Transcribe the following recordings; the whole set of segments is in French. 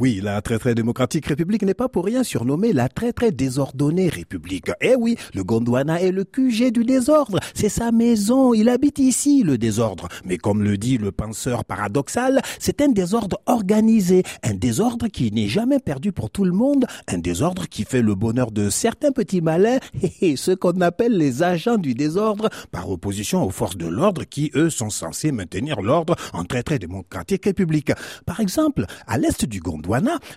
Oui, la très très démocratique république n'est pas pour rien surnommée la très très désordonnée république. Eh oui, le Gondwana est le QG du désordre. C'est sa maison. Il habite ici, le désordre. Mais comme le dit le penseur paradoxal, c'est un désordre organisé. Un désordre qui n'est jamais perdu pour tout le monde. Un désordre qui fait le bonheur de certains petits malins. Et ceux qu'on appelle les agents du désordre par opposition aux forces de l'ordre qui, eux, sont censés maintenir l'ordre en très très démocratique république. Par exemple, à l'est du Gondwana,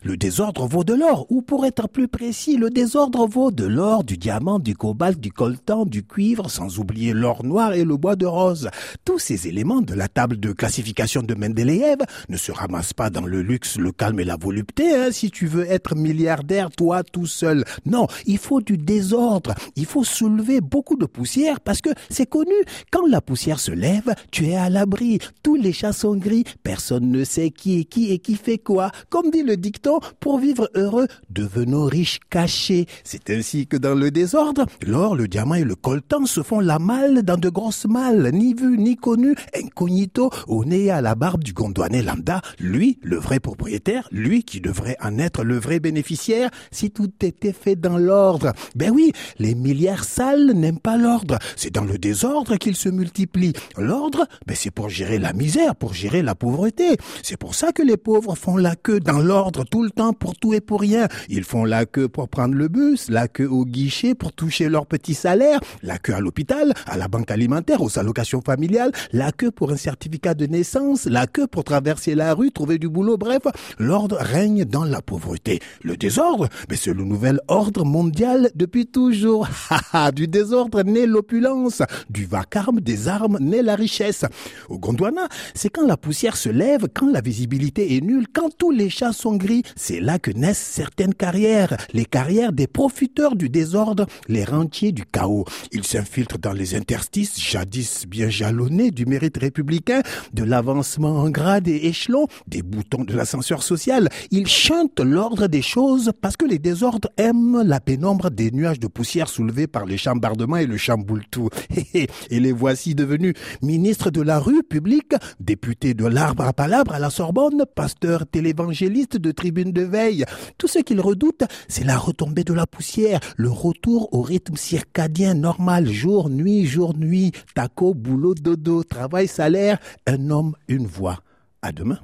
le désordre vaut de l'or, ou pour être plus précis, le désordre vaut de l'or, du diamant, du cobalt, du coltan, du cuivre, sans oublier l'or noir et le bois de rose. Tous ces éléments de la table de classification de Mendeleïev ne se ramassent pas dans le luxe, le calme et la volupté, hein, si tu veux être milliardaire toi tout seul. Non, il faut du désordre, il faut soulever beaucoup de poussière parce que c'est connu, quand la poussière se lève, tu es à l'abri, tous les chats sont gris, personne ne sait qui est qui et qui fait quoi. Comme le dicton, pour vivre heureux, devenons riches cachés. C'est ainsi que dans le désordre, l'or, le diamant et le coltan se font la malle dans de grosses malles, ni vu ni connu, incognito, au nez à la barbe du gondouanais lambda, lui, le vrai propriétaire, lui qui devrait en être le vrai bénéficiaire, si tout était fait dans l'ordre. Ben oui, les milliards sales n'aiment pas l'ordre. C'est dans le désordre qu'ils se multiplient. L'ordre, ben c'est pour gérer la misère, pour gérer la pauvreté. C'est pour ça que les pauvres font la queue dans l'ordre tout le temps pour tout et pour rien. Ils font la queue pour prendre le bus, la queue au guichet pour toucher leur petit salaire, la queue à l'hôpital, à la banque alimentaire, aux allocations familiales, la queue pour un certificat de naissance, la queue pour traverser la rue, trouver du boulot. Bref, l'ordre règne dans la pauvreté. Le désordre, mais c'est le nouvel ordre mondial depuis toujours. du désordre naît l'opulence, du vacarme des armes naît la richesse. Au Gondwana, c'est quand la poussière se lève, quand la visibilité est nulle, quand tous les chats gris, c'est là que naissent certaines carrières, les carrières des profiteurs du désordre, les rentiers du chaos. Ils s'infiltrent dans les interstices, jadis bien jalonnés du mérite républicain, de l'avancement en grade et échelon, des boutons de l'ascenseur social. Ils chantent l'ordre des choses parce que les désordres aiment la pénombre des nuages de poussière soulevés par les chambardements et le chamboule-tout. Et les voici devenus ministres de la rue publique, députés de l'arbre à palabre à la Sorbonne, pasteurs télévangélistes, de tribune de veille. Tout ce qu'ils redoutent, c'est la retombée de la poussière, le retour au rythme circadien normal, jour, nuit, jour, nuit, taco, boulot, dodo, travail, salaire, un homme, une voix. À demain.